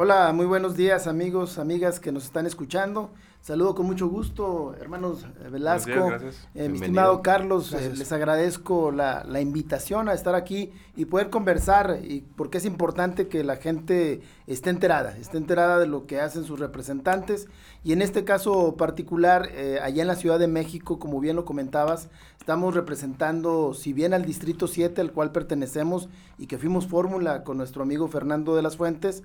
Hola, muy buenos días amigos, amigas que nos están escuchando. Saludo con mucho gusto, hermanos eh, Velasco, eh, mi estimado Carlos, eh, les agradezco la, la, invitación a estar aquí y poder conversar, y porque es importante que la gente esté enterada, esté enterada de lo que hacen sus representantes, y en este caso particular, allá en la Ciudad de México, como bien lo comentabas, estamos representando, si bien al Distrito 7, al cual pertenecemos, y que fuimos fórmula con nuestro amigo Fernando de las Fuentes,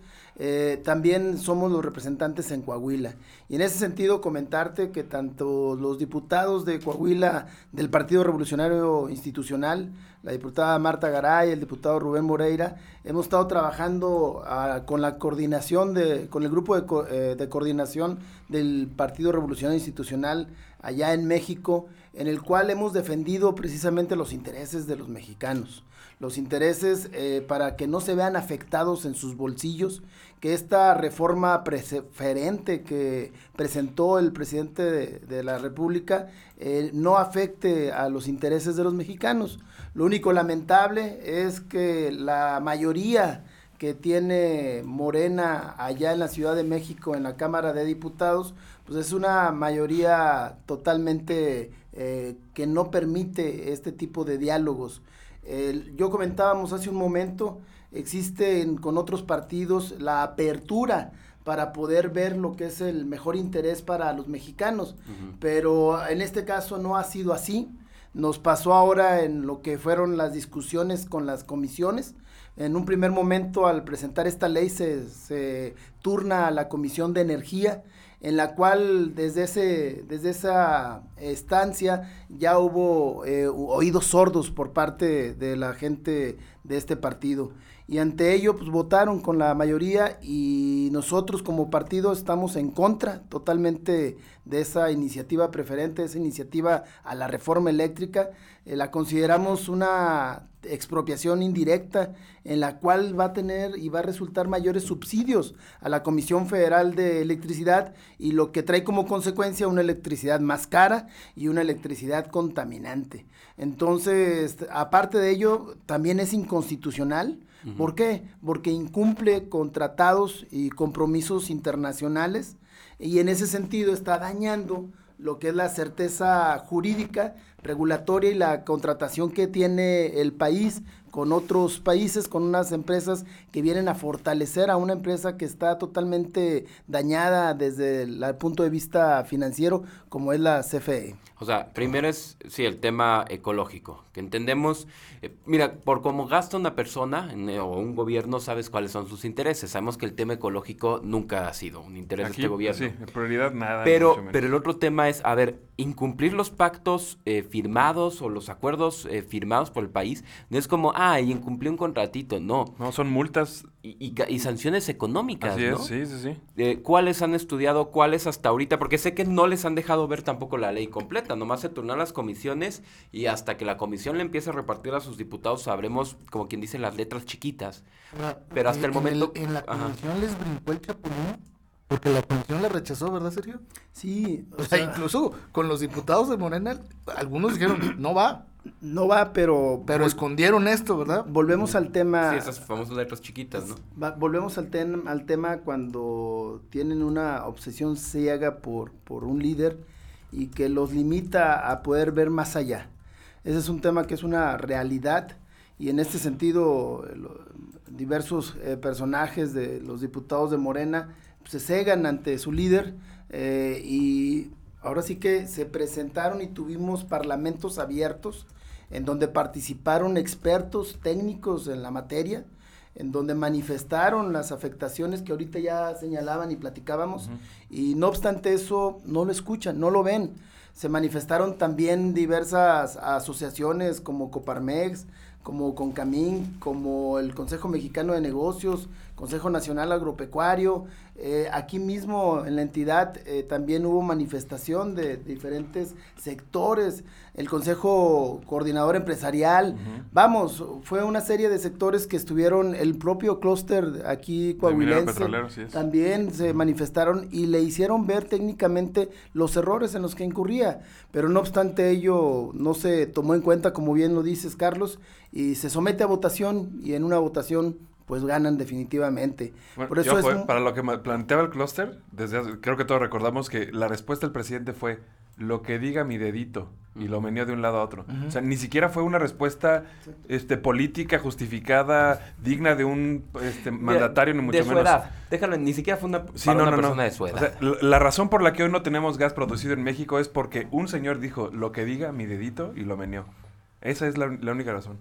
también somos los representantes en Coahuila, y en ese sentido, comentarte que tanto los diputados de Coahuila del Partido Revolucionario Institucional, la diputada Marta Garay, el diputado Rubén Moreira, hemos estado trabajando ah, con la coordinación de, con el grupo de, eh, de coordinación del Partido Revolucionario Institucional allá en México, en el cual hemos defendido precisamente los intereses de los mexicanos los intereses eh, para que no se vean afectados en sus bolsillos, que esta reforma preferente que presentó el presidente de, la República eh, no afecte a los intereses de los mexicanos. Lo único lamentable es que la mayoría que tiene Morena allá en la Ciudad de México, en la Cámara de Diputados, pues es una mayoría totalmente eh, que no permite este tipo de diálogos yo comentábamos hace un momento, existe con otros partidos la apertura para poder ver lo que es el mejor interés para los mexicanos, pero en este caso no ha sido así. Nos pasó ahora en lo que fueron las discusiones con las comisiones. En un primer momento, al presentar esta ley, se, se turna a la Comisión de Energía en la cual desde, ese, desde esa estancia ya hubo eh, oídos sordos por parte de la gente de este partido. Y ante ello, pues votaron con la mayoría y nosotros como partido estamos en contra totalmente de esa iniciativa preferente, esa iniciativa a la reforma eléctrica. Eh, la consideramos una expropiación indirecta en la cual va a tener y va a resultar mayores subsidios a la Comisión Federal de Electricidad y lo que trae como consecuencia una electricidad más cara y una electricidad contaminante. Entonces, aparte de ello, también es inconstitucional. ¿Por qué? Porque incumple con tratados y compromisos internacionales y en ese sentido está dañando lo que es la certeza jurídica, regulatoria y la contratación que tiene el país con otros países, con unas empresas que vienen a fortalecer a una empresa que está totalmente dañada desde el, punto de vista financiero, como es la CFE. O sea, primero es, sí, el tema ecológico, que entendemos, eh, mira, por cómo gasta una persona eh, o un gobierno, sabes cuáles son sus intereses. Sabemos que el tema ecológico nunca ha sido un interés de este gobierno. Sí, en prioridad nada. Pero, pero el otro tema es, a ver, incumplir los pactos eh, firmados o los acuerdos firmados por el país, no es como, ah, y incumplí un contratito, no. No, son multas. Y, y, sanciones económicas, Así ¿no? Es, sí, sí, sí. Eh, ¿Cuáles han estudiado? ¿Cuáles hasta ahorita? Porque sé que no les han dejado ver tampoco la ley completa, nomás se turnan las comisiones y hasta que la comisión le empiece a repartir a sus diputados sabremos, como quien dice, las letras chiquitas. Pero hasta el momento... en la comisión les brincó el chapulín porque la comisión la rechazó, ¿verdad, Sergio? Sí, o, sea, incluso con los diputados de Morena, algunos dijeron, no va. No va, pero... Pero escondieron esto, ¿verdad? Volvemos al tema... Sí, esas famosas letras chiquitas, ¿no? volvemos al, al tema cuando tienen una obsesión ciega por, por un líder y que los limita a poder ver más allá. Ese es un tema que es una realidad y en este sentido diversos eh, personajes de los diputados de Morena se cegan ante su líder eh, y ahora sí que se presentaron y tuvimos parlamentos abiertos en donde participaron expertos técnicos en la materia, en donde manifestaron las afectaciones que ahorita ya señalaban y platicábamos, y no obstante eso no lo escuchan, no lo ven. Se manifestaron también diversas asociaciones como Coparmex, como Concamín, como el Consejo Mexicano de Negocios, Consejo Nacional Agropecuario. Eh, aquí mismo en la entidad eh, también hubo manifestación de, diferentes sectores, el Consejo Coordinador Empresarial. Vamos, fue una serie de sectores que estuvieron, el propio clúster aquí coahuilense, también se manifestaron y le hicieron ver técnicamente los errores en los que incurría. Pero no obstante ello, no se tomó en cuenta, como bien lo dices, Carlos, y se somete a votación y en una votación pues ganan definitivamente. Por eso para lo que planteaba el clúster, desde creo que todos recordamos que la respuesta del presidente fue lo que diga mi dedito y lo menió de un lado a otro. O sea, ni siquiera fue una respuesta este, política justificada, digna de un este, mandatario, ni mucho de su menos. Edad. Déjalo, ni siquiera fue una, persona de su edad. O sea, la, razón por la que hoy no tenemos gas producido en México es porque un señor dijo lo que diga mi dedito y lo menió. Esa es la, única razón.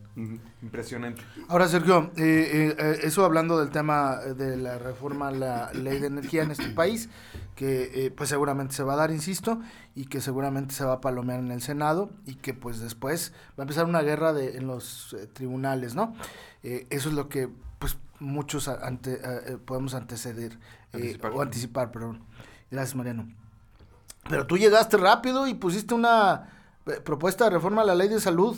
Impresionante. Ahora, Sergio, eh, eh, eso hablando del tema de la reforma a la ley de energía en este país, que eh, pues seguramente se va a dar, insisto, y que seguramente se va a palomear en el Senado y que pues después va a empezar una guerra de, en los tribunales, ¿no? eso es lo que pues muchos ante, podemos anteceder o anticipar, perdón. Gracias, Mariano. Pero tú llegaste rápido y pusiste una propuesta de reforma a la ley de salud.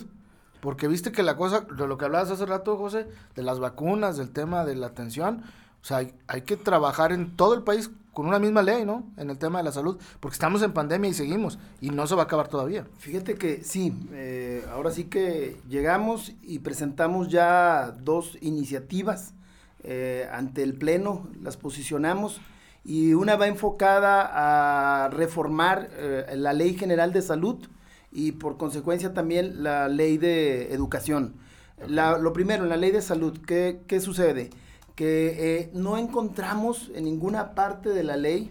Porque viste que la cosa, de lo que hablabas hace rato, José, de las vacunas, del tema de la atención, o sea, hay, que trabajar en todo el país con una misma ley, ¿no? En el tema de la salud, porque estamos en pandemia y seguimos, y no se va a acabar todavía. Fíjate que sí, eh, ahora sí que llegamos y presentamos ya dos iniciativas eh, ante el Pleno, las posicionamos, y una va enfocada a reformar eh, la Ley General de Salud, y por consecuencia también la ley de educación. lo primero, en la ley de salud, ¿qué, qué sucede? Que eh, no encontramos en ninguna parte de la ley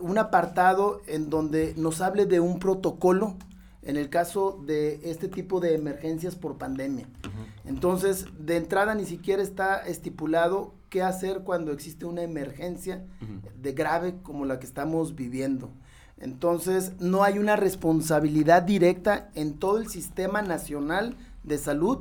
un apartado en donde nos hable de un protocolo en el caso de este tipo de emergencias por pandemia. Entonces, de entrada ni siquiera está estipulado qué hacer cuando existe una emergencia de grave como la que estamos viviendo. Entonces, no hay una responsabilidad directa en todo el sistema nacional de salud,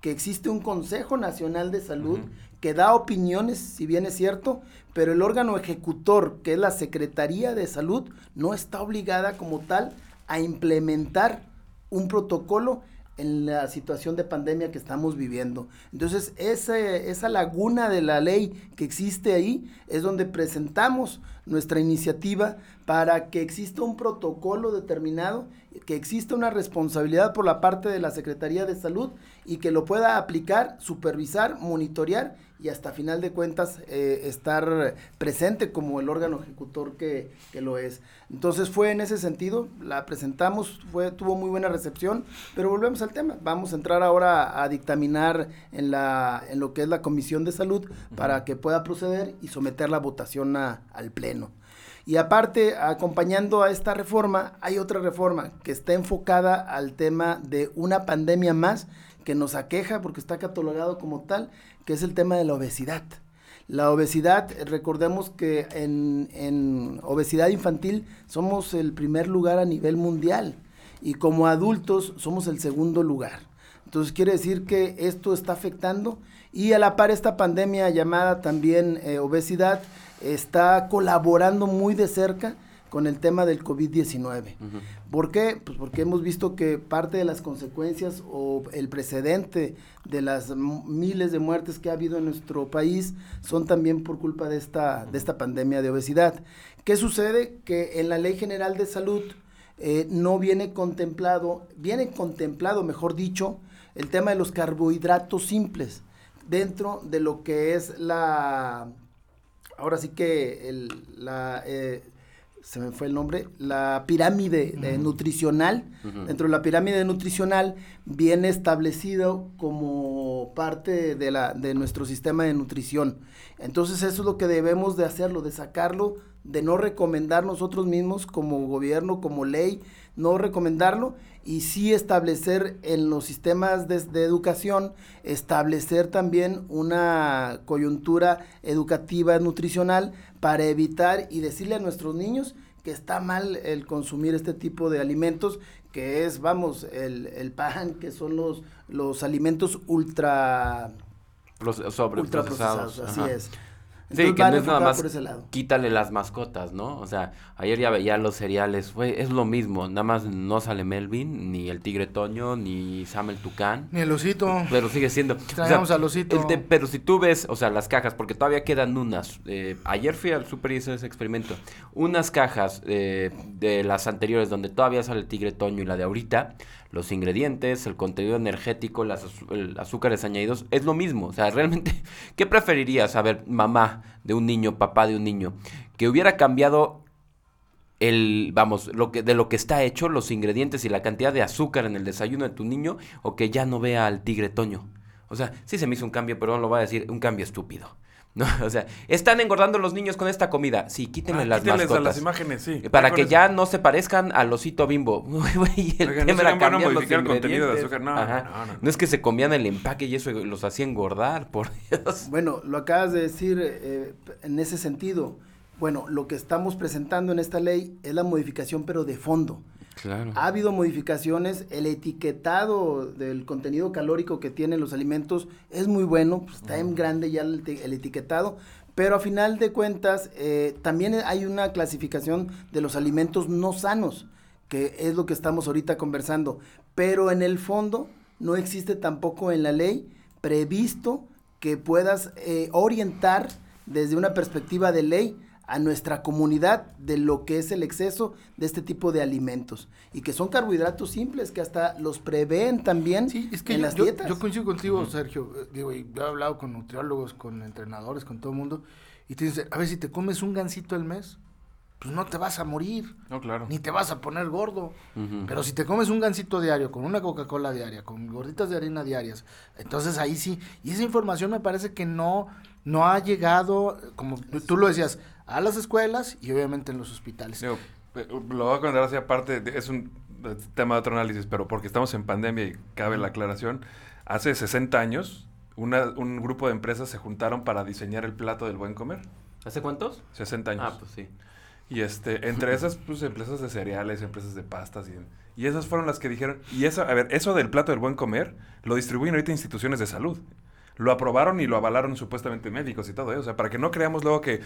que existe un Consejo Nacional de Salud que da opiniones, si bien es cierto, pero el órgano ejecutor, que es la Secretaría de Salud, no está obligada como tal a implementar un protocolo en la situación de pandemia que estamos viviendo. Entonces, esa laguna de la ley que existe ahí es donde presentamos nuestra iniciativa para que exista un protocolo determinado, que exista una responsabilidad por la parte de la Secretaría de Salud y que lo pueda aplicar, supervisar, monitorear y hasta final de cuentas eh, estar presente como el órgano ejecutor que, que, lo es. Entonces fue en ese sentido, la presentamos, fue, tuvo muy buena recepción, pero volvemos al tema, vamos a entrar ahora a, dictaminar en, la, en lo que es la Comisión de Salud para que pueda proceder y someter la votación al Pleno. Y aparte, acompañando a esta reforma, hay otra reforma que está enfocada al tema de una pandemia más que nos aqueja porque está catalogado como tal, que es el tema de la obesidad. La obesidad, recordemos que en, en, obesidad infantil somos el primer lugar a nivel mundial y como adultos somos el segundo lugar. Entonces quiere decir que esto está afectando y a la par esta pandemia llamada también eh, obesidad está colaborando muy de cerca con el tema del COVID-19. ¿Por qué? Pues porque hemos visto que parte de las consecuencias o el precedente de las miles de muertes que ha habido en nuestro país son también por culpa de esta, de esta pandemia de obesidad. ¿Qué sucede? Que en la Ley General de Salud eh, no viene contemplado, viene contemplado, mejor dicho, el tema de los carbohidratos simples dentro de lo que es la, ahora sí que el, la, eh, se me fue el nombre, la pirámide nutricional. Dentro de la pirámide nutricional viene establecido como parte de, la, de nuestro sistema de nutrición. Entonces eso es lo que debemos de hacerlo, de sacarlo, de no recomendar nosotros mismos como gobierno, como ley, no recomendarlo y sí establecer en los sistemas de, de, educación, establecer también una coyuntura educativa nutricional para evitar y decirle a nuestros niños que está mal el consumir este tipo de alimentos, que es, vamos, el, el pan, que son los, los alimentos ultra... Los sobreprocesados. Ultra así es. Sí, que no es nada más quítale las mascotas, ¿no? O sea, ayer ya veía los cereales, güey, es lo mismo, nada más no sale Melvin, ni el tigre Toño, ni Sam el Tucán. Ni el osito. Pero sigue siendo. Traemos al osito. pero si tú ves, o sea, las cajas, porque todavía quedan unas. Eh, ayer fui al super y hice ese experimento. Unas cajas eh, de las anteriores donde todavía sale el tigre Toño y la de ahorita los ingredientes, el contenido energético, las azúcares añadidos, es lo mismo. O sea, realmente, ¿qué preferirías, a ver, mamá de un niño, papá de un niño, que hubiera cambiado el, vamos, lo que, de lo que está hecho, los ingredientes y la cantidad de azúcar en el desayuno de tu niño, o que ya no vea al tigre Toño? O sea, sí se me hizo un cambio, pero no lo voy a decir, un cambio estúpido. No, o sea, están engordando los niños con esta comida. Sí, quítenle ah, las mascotas. las imágenes, sí. Para que ya no se parezcan al osito bimbo. el tema era modificar el contenido de azúcar. No, no, no, es que se comían el empaque y eso los hacía engordar, por Dios. Bueno, lo acabas de decir eh, en ese sentido. Bueno, lo que estamos presentando en esta ley es la modificación, pero de fondo. Ha habido modificaciones, el etiquetado del contenido calórico que tienen los alimentos es muy bueno, pues, está en grande ya el, etiquetado, pero a final de cuentas eh, también hay una clasificación de los alimentos no sanos, que es lo que estamos ahorita conversando, pero en el fondo no existe tampoco en la ley previsto que puedas eh, orientar desde una perspectiva de ley a nuestra comunidad de lo que es el exceso de este tipo de alimentos y que son carbohidratos simples que hasta los prevén también es que en las dietas. Yo coincido contigo, Sergio. Eh, digo, y he hablado con nutriólogos, con entrenadores, con todo el mundo y te dicen, a ver si te comes un gansito al mes, pues no te vas a morir. No, claro. Ni te vas a poner gordo. Pero si te comes un gansito diario, con una Coca-Cola diaria, con gorditas de harina diarias, entonces ahí sí. Y esa información me parece que no, no ha llegado, como tú lo decías, a las escuelas y obviamente en los hospitales. Eh, lo voy a contar así aparte, es un tema de otro análisis, pero porque estamos en pandemia y cabe la aclaración, hace 60 años una, un grupo de empresas se juntaron para diseñar el plato del buen comer. ¿Hace cuántos? 60 años. Ah, pues sí. Y este, entre esas, pues, empresas de cereales, empresas de pastas y, y esas fueron las que dijeron, y eso, a ver, eso del plato del buen comer lo distribuyen ahorita instituciones de salud lo aprobaron y lo avalaron supuestamente médicos y todo eso. O sea, para que no creamos luego que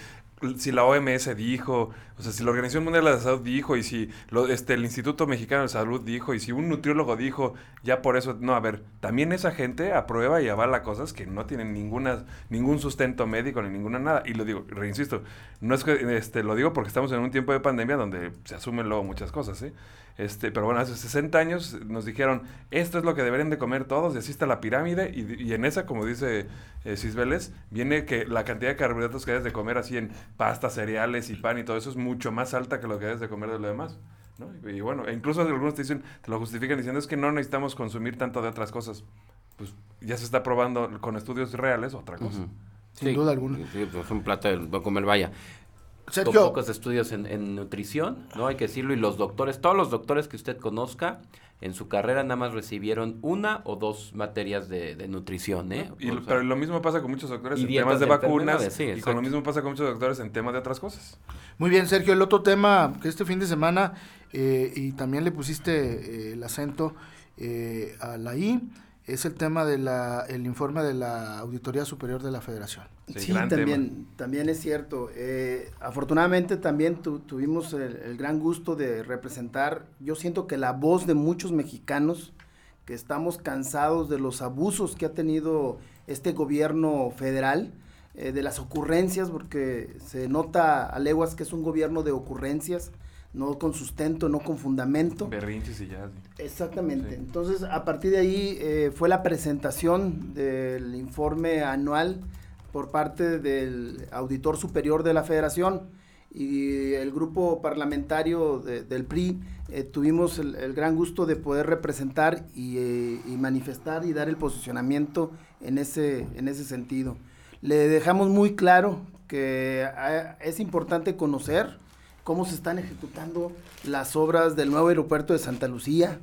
si la OMS dijo, o sea, si la Organización Mundial de la Salud dijo y si lo, este, el Instituto Mexicano de Salud dijo y si un nutriólogo dijo, ya por eso, no, a ver, también esa gente aprueba y avala cosas que no tienen ninguna, ningún sustento médico ni ninguna nada. Y lo digo, reinsisto, no es que, este, lo digo porque estamos en un tiempo de pandemia donde se asumen luego muchas cosas, ¿sí? Este, pero bueno, hace 60 años nos dijeron, esto es lo que deberían de comer todos, y así está la pirámide, y, en esa, como dice eh, Cisbeles, viene que la cantidad de carbohidratos que debes de comer así en pasta, cereales y pan y todo eso es mucho más alta que lo que debes de comer de lo demás. ¿no? Y, bueno, e incluso algunos te dicen, te lo justifican diciendo, es que no necesitamos consumir tanto de otras cosas. Pues ya se está probando con estudios reales otra cosa. Sin duda alguna. Sí, pues un plato de comer, vaya. Sergio. pocos estudios en, nutrición, ¿no? Hay que decirlo. Y los doctores, todos los doctores que usted conozca, en su carrera nada más recibieron una o dos materias de, nutrición, ¿eh? pero lo mismo pasa con muchos doctores en temas de, vacunas y con lo mismo pasa con muchos doctores en temas de otras cosas. Muy bien, Sergio, el otro tema que este fin de semana, eh, y también le pusiste eh, el acento eh, a la I, es el tema del el informe de la Auditoría Superior de la Federación. Sí, también, también es cierto. Eh, afortunadamente también tuvimos el, gran gusto de representar, yo siento que la voz de muchos mexicanos que estamos cansados de los abusos que ha tenido este gobierno federal, eh, de las ocurrencias, porque se nota a leguas que es un gobierno de ocurrencias, no con sustento, no con fundamento. Berrinches y ya. Exactamente. Entonces, a partir de ahí eh, fue la presentación del informe anual por parte del auditor superior de la federación y el grupo parlamentario del PRI eh, tuvimos el, gran gusto de poder representar eh, y, manifestar y dar el posicionamiento en ese, en ese sentido. Le dejamos muy claro que es importante conocer cómo se están ejecutando las obras del nuevo aeropuerto de Santa Lucía.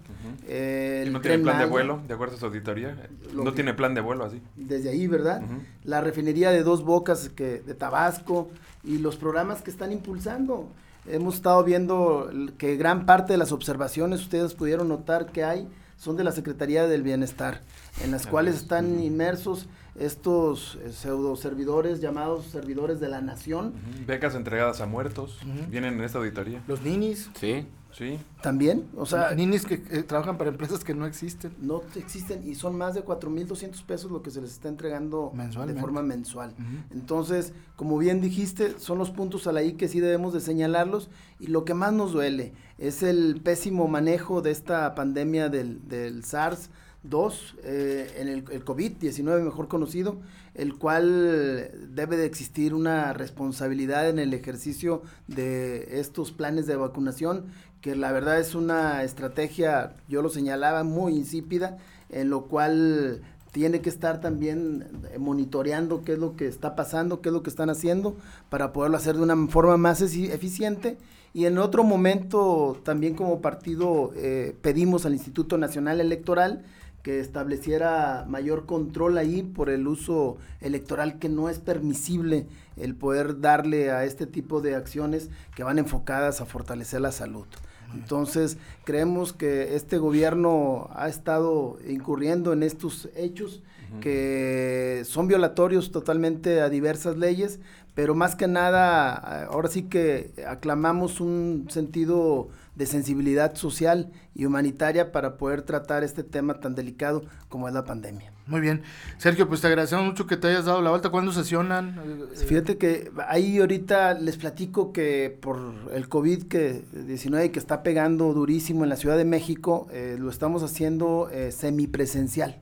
no tiene plan de vuelo, de acuerdo a su auditoría. no tiene plan de vuelo así. Desde ahí, ¿verdad? La refinería de Dos Bocas que, de Tabasco y los programas que están impulsando. Hemos estado viendo que gran parte de las observaciones, ustedes pudieron notar que hay, son de la Secretaría del Bienestar, en las cuales están inmersos estos eh, pseudo servidores llamados servidores de la nación. Becas entregadas a muertos, vienen en esta auditoría. Los ninis. Sí. Sí. También, o sea... Ninis que eh, trabajan para empresas que no existen. No existen y son más de 4.200 pesos lo que se les está entregando de forma mensual. Entonces, como bien dijiste, son los puntos a la I que sí debemos de señalarlos y lo que más nos duele es el pésimo manejo de esta pandemia del, del SARS, Dos, eh, en el, el COVID-19 mejor conocido, el cual debe de existir una responsabilidad en el ejercicio de estos planes de vacunación, que la verdad es una estrategia, yo lo señalaba, muy insípida, en lo cual tiene que estar también monitoreando qué es lo que está pasando, qué es lo que están haciendo, para poderlo hacer de una forma más eficiente. Y en otro momento, también como partido, eh, pedimos al Instituto Nacional Electoral que estableciera mayor control ahí por el uso electoral que no es permisible el poder darle a este tipo de acciones que van enfocadas a fortalecer la salud. Entonces, creemos que este gobierno ha estado incurriendo en estos hechos que son violatorios totalmente a diversas leyes, pero más que nada, ahora sí que aclamamos un sentido de sensibilidad social y humanitaria para poder tratar este tema tan delicado como es la pandemia. Muy bien. Sergio, pues te agradecemos mucho que te hayas dado la vuelta. ¿Cuándo sesionan? Fíjate que ahí ahorita les platico que por el COVID-19 que está pegando durísimo en la Ciudad de México, eh, lo estamos haciendo eh, semipresencial.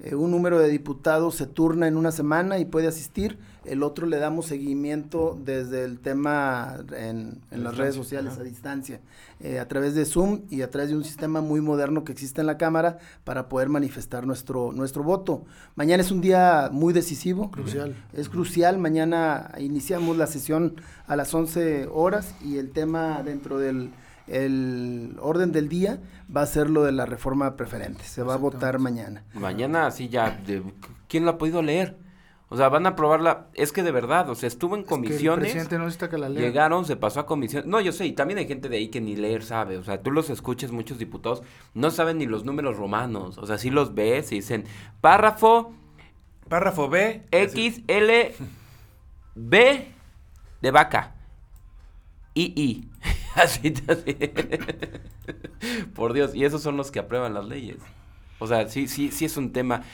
Eh, un número de diputados se turna en una semana y puede asistir el otro le damos seguimiento desde el tema en, las redes sociales a distancia, eh, a través de Zoom y a través de un sistema muy moderno que existe en la Cámara para poder manifestar nuestro, nuestro voto. Mañana es un día muy decisivo. Crucial. Es crucial. Mañana iniciamos la sesión a las 11 horas y el tema dentro del el orden del día va a ser lo de la reforma preferente. Se va a votar mañana. Mañana, sí, ya. ¿Quién lo ha podido leer? O sea, van a aprobarla. Es que de verdad, o sea, estuvo en comisiones. Que no que la lea. Llegaron, se pasó a comisión. No, yo sé, y también hay gente de ahí que ni leer sabe. O sea, tú los escuchas, muchos diputados, no saben ni los números romanos. O sea, sí los ves y dicen párrafo. Párrafo B. X, L, B de vaca. I, I. así, así. Por Dios, y esos son los que aprueban las leyes. O sea, sí, sí, sí es un tema.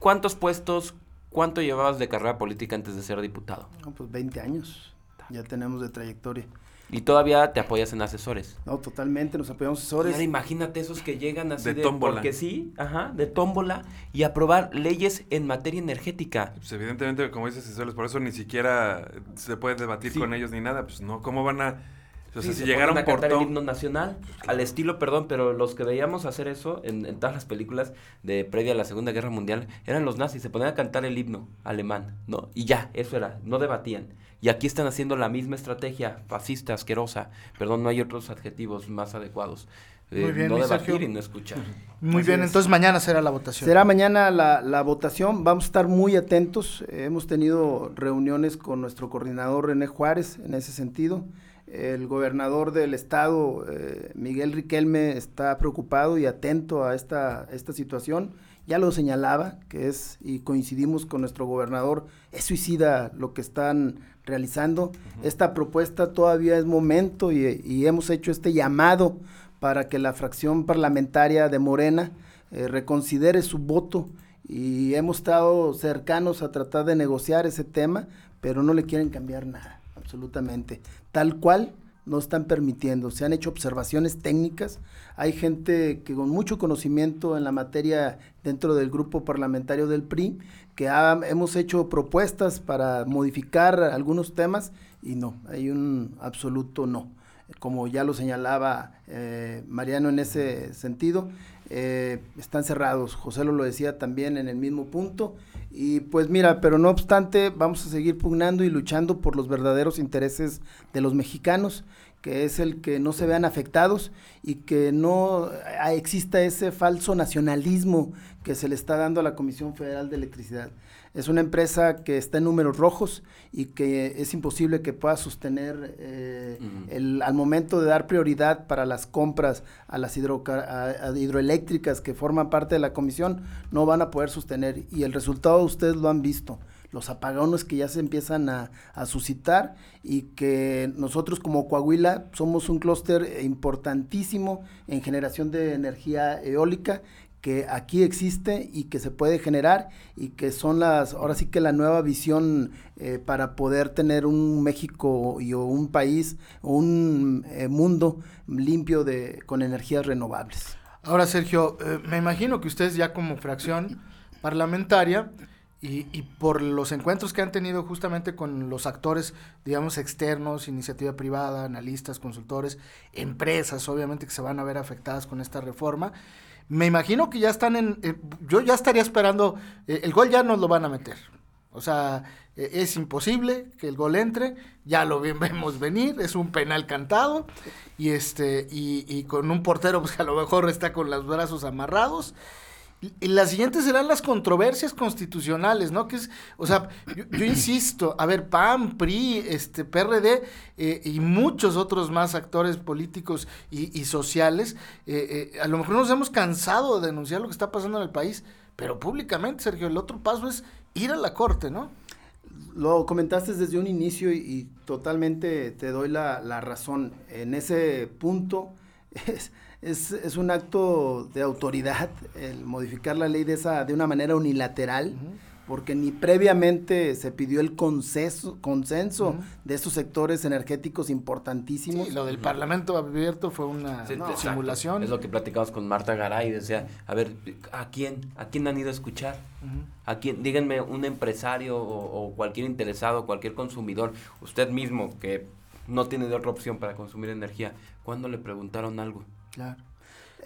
¿Cuántos puestos, ¿Cuánto llevabas de carrera política antes de ser diputado? pues 20 años. Ya tenemos de trayectoria. ¿Y todavía te apoyas en asesores? No, totalmente, nos apoyamos asesores. Ahora imagínate esos que llegan así de, de tómbola. Porque sí, ajá, de tómbola y aprobar leyes en materia energética. Pues evidentemente, como dices asesores, por eso ni siquiera se puede debatir con ellos ni nada. Pues no, ¿cómo van a o sea, si llegaron a cantar el himno nacional, al estilo, perdón, pero los que veíamos hacer eso en, todas las películas de previa a la Segunda Guerra Mundial eran los nazis, se ponían a cantar el himno alemán, ¿no? Y ya, eso era, no debatían. Y aquí están haciendo la misma estrategia, fascista, asquerosa, perdón, no hay otros adjetivos más adecuados. Muy eh, bien, no debatir y no escuchar. Muy bien, entonces mañana será la votación. Será mañana la, la votación, vamos a estar muy atentos. hemos tenido reuniones con nuestro coordinador René Juárez en ese sentido. El gobernador del estado, eh, Miguel Riquelme, está preocupado y atento a esta, esta situación. Ya lo señalaba, que es, y coincidimos con nuestro gobernador, es suicida lo que están realizando. Esta propuesta todavía es momento y, hemos hecho este llamado para que la fracción parlamentaria de Morena eh, reconsidere su voto y hemos estado cercanos a tratar de negociar ese tema, pero no le quieren cambiar nada absolutamente. Tal cual no están permitiendo. Se han hecho observaciones técnicas. Hay gente que con mucho conocimiento en la materia dentro del grupo parlamentario del PRI, que hemos hecho propuestas para modificar algunos temas y no, hay un absoluto no. Como ya lo señalaba eh, Mariano en ese sentido, eh, están cerrados. José lo, decía también en el mismo punto y pues mira, pero no obstante, vamos a seguir pugnando y luchando por los verdaderos intereses de los mexicanos, que es el que no se vean afectados y que no ah, exista ese falso nacionalismo que se le está dando a la Comisión Federal de Electricidad. Es una empresa que está en números rojos y que es imposible que pueda sostener eh, el, al momento de dar prioridad para las compras a las hidroeléctricas que forman parte de la comisión, no van a poder sostener. Y el resultado ustedes lo han visto los apagones que ya se empiezan a, suscitar y que nosotros como Coahuila somos un clúster importantísimo en generación de energía eólica que aquí existe y que se puede generar y que son las, ahora sí que la nueva visión eh, para poder tener un México y un país, un eh, mundo limpio de, con energías renovables. Ahora, Sergio, eh, me imagino que ustedes ya como fracción parlamentaria y, por los encuentros que han tenido justamente con los actores, digamos, externos, iniciativa privada, analistas, consultores, empresas, obviamente que se van a ver afectadas con esta reforma, me imagino que ya están en... Eh, yo ya estaría esperando, eh, el gol ya nos lo van a meter. O sea, eh, es imposible que el gol entre, ya lo vemos venir, es un penal cantado y este y, y con un portero pues a lo mejor está con los brazos amarrados las siguientes serán las controversias constitucionales, ¿no? Que es, o sea, yo, insisto, a ver, PAN, PRI, este, PRD eh, y muchos otros más actores políticos y, sociales, eh, eh, a lo mejor nos hemos cansado de denunciar lo que está pasando en el país, pero públicamente, Sergio, el otro paso es ir a la corte, ¿no? Lo comentaste desde un inicio y, totalmente te doy la, la razón. En ese punto es es, es, un acto de autoridad el modificar la ley de esa de una manera unilateral, porque ni previamente se pidió el consenso, consenso de estos sectores energéticos importantísimos. Sí, lo del Parlamento abierto fue una simulación. Es lo que platicamos con Marta Garay, decía, a ver, ¿a quién? ¿A quién han ido a escuchar? ¿A quién? Díganme un empresario o, o cualquier interesado, cualquier consumidor, usted mismo que no tiene de otra opción para consumir energía, ¿cuándo le preguntaron algo? Claro.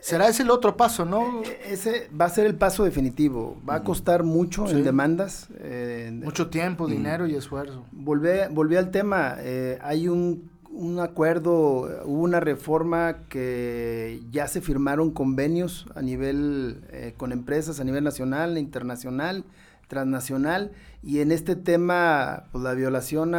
Será ese el otro paso, ¿no? Eh, ese va a ser el paso definitivo. Va a costar mucho en demandas. Eh, mucho tiempo, mm. dinero y esfuerzo. Volví, al tema. Eh, hay un, un, acuerdo, hubo una reforma que ya se firmaron convenios a nivel, con empresas a nivel nacional, internacional, transnacional. Y en este tema, pues la violación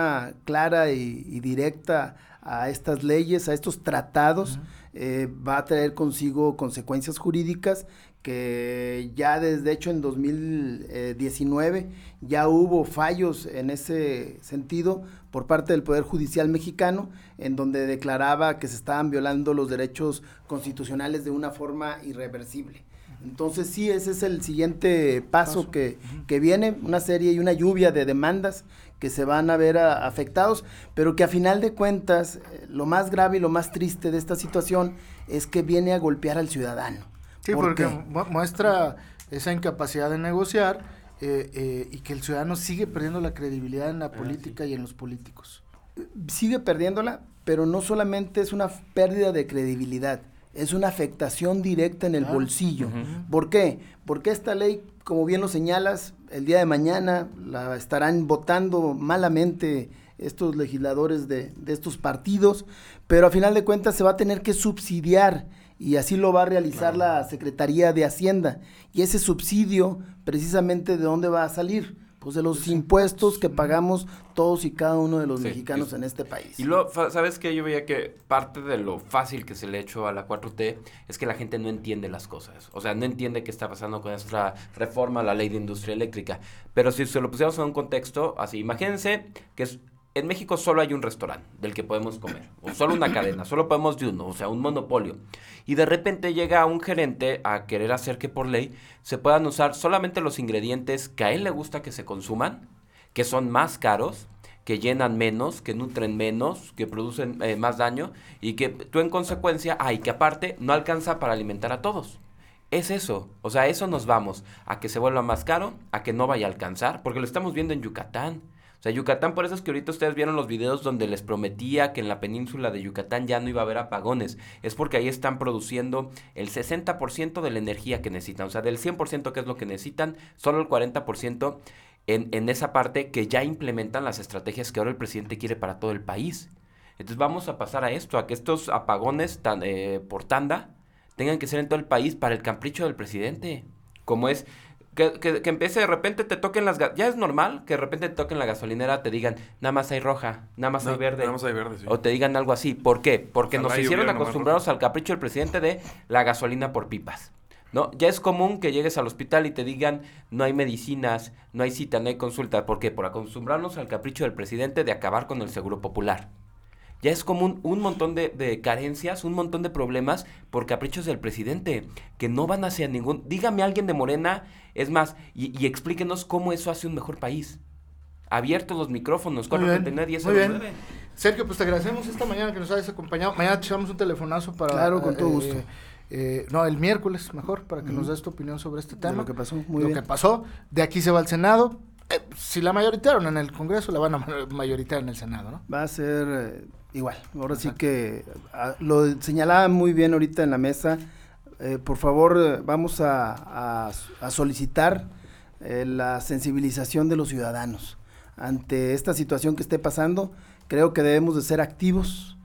clara y, directa a estas leyes, a estos tratados. Eh, va a traer consigo consecuencias jurídicas que ya desde hecho en 2019 ya hubo fallos en ese sentido por parte del Poder Judicial mexicano, en donde declaraba que se estaban violando los derechos constitucionales de una forma irreversible. Entonces sí, ese es el siguiente paso, Que, que, viene, una serie y una lluvia de demandas que se van a ver afectados, pero que a final de cuentas eh, lo más grave y lo más triste de esta situación es que viene a golpear al ciudadano. Sí, porque muestra esa incapacidad de negociar eh, eh, y que el ciudadano sigue perdiendo la credibilidad en la ah, política y en los políticos. Sigue perdiéndola, pero no solamente es una pérdida de credibilidad, es una afectación directa en el bolsillo. ¿Por qué? Porque esta ley como bien lo señalas, el día de mañana la estarán votando malamente estos legisladores de, estos partidos, pero a final de cuentas se va a tener que subsidiar y así lo va a realizar la Secretaría de Hacienda. Y ese subsidio, precisamente, ¿de dónde va a salir? Pues de los impuestos que pagamos todos y cada uno de los mexicanos en este país. Y lo, ¿sabes qué? Yo veía que parte de lo fácil que se le echó a la 4T es que la gente no entiende las cosas. O sea, no entiende qué está pasando con nuestra reforma a la ley de industria eléctrica. Pero si se lo pusiéramos en un contexto así, imagínense que es en México solo hay un restaurante del que podemos comer, o solo una cadena, solo podemos de uno, o sea, un monopolio. Y de repente llega un gerente a querer hacer que por ley se puedan usar solamente los ingredientes que a él le gusta que se consuman, que son más caros, que llenan menos, que nutren menos, que producen eh, más daño y que tú en consecuencia, ay, que aparte no alcanza para alimentar a todos. Es eso, o sea, eso nos vamos, a que se vuelva más caro, a que no vaya a alcanzar, porque lo estamos viendo en Yucatán. O sea, Yucatán, por eso es que ahorita ustedes vieron los videos donde les prometía que en la península de Yucatán ya no iba a haber apagones. Es porque ahí están produciendo el 60% de la energía que necesitan. O sea, del 100% que es lo que necesitan, solo el 40% en, en esa parte que ya implementan las estrategias que ahora el presidente quiere para todo el país. Entonces vamos a pasar a esto, a que estos apagones eh, por tanda tengan que ser en todo el país para el capricho del presidente. Como es Que, que, que, empiece de repente te toquen las... Ya es normal que de repente te toquen la gasolinera, te digan, nada más hay roja, nada más hay verde. Nada más hay verde, sí. O te digan algo así. ¿Por qué? Porque nos hicieron acostumbrados al capricho del presidente de la gasolina por pipas. ¿No? Ya es común que llegues al hospital y te digan no hay medicinas, no hay cita, no hay consulta. ¿Por qué? Por acostumbrarnos al capricho del presidente de acabar con el seguro popular. Ya es común un montón de, carencias, un montón de problemas por caprichos del presidente, que no van hacia ningún... Dígame alguien de Morena, es más, y, explíquenos cómo eso hace un mejor país. Abiertos los micrófonos, 439 10 Sergio, pues te agradecemos esta mañana que nos hayas acompañado. Mañana te echamos un telefonazo para... Claro, con todo eh, gusto. Eh, no, el miércoles mejor, para que nos des tu opinión sobre este tema. lo que pasó, muy lo bien. que pasó. De aquí se va al Senado. Eh, si la mayoritaron en el Congreso, la van a mayoritar en el Senado, ¿no? Va a ser igual. Ahora sí que ah, lo señalaba muy bien ahorita en la mesa. Eh, por favor, eh, vamos a, solicitar eh, la sensibilización de los ciudadanos ante esta situación que esté pasando. Creo que debemos de ser activos,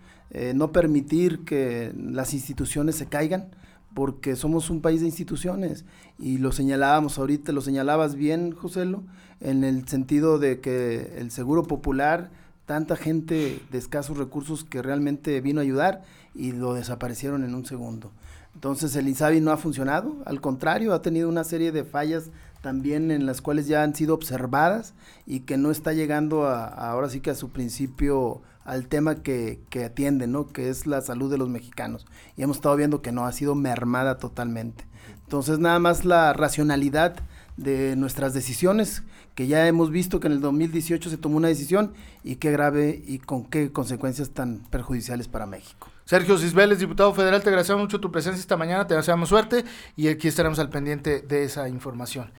no permitir que las instituciones se caigan, porque somos un país de instituciones y lo señalábamos ahorita, lo señalabas bien, Joselo, en el sentido de que el Seguro Popular tanta gente de escasos recursos que realmente vino a ayudar y lo desaparecieron en un segundo. Entonces el INSABI no ha funcionado, al contrario, ha tenido una serie de fallas también en las cuales ya han sido observadas y que no está llegando a, ahora sí que a su principio al tema que, que atiende, ¿no? Que es la salud de los mexicanos. Y hemos estado viendo que no, ha sido mermada totalmente. Entonces nada más la racionalidad de nuestras decisiones que ya hemos visto que en el 2018 se tomó una decisión y qué grave y con qué consecuencias tan perjudiciales para México. Sergio Cisbeles, diputado federal, te agradecemos mucho tu presencia esta mañana, te deseamos suerte y aquí estaremos al pendiente de esa información.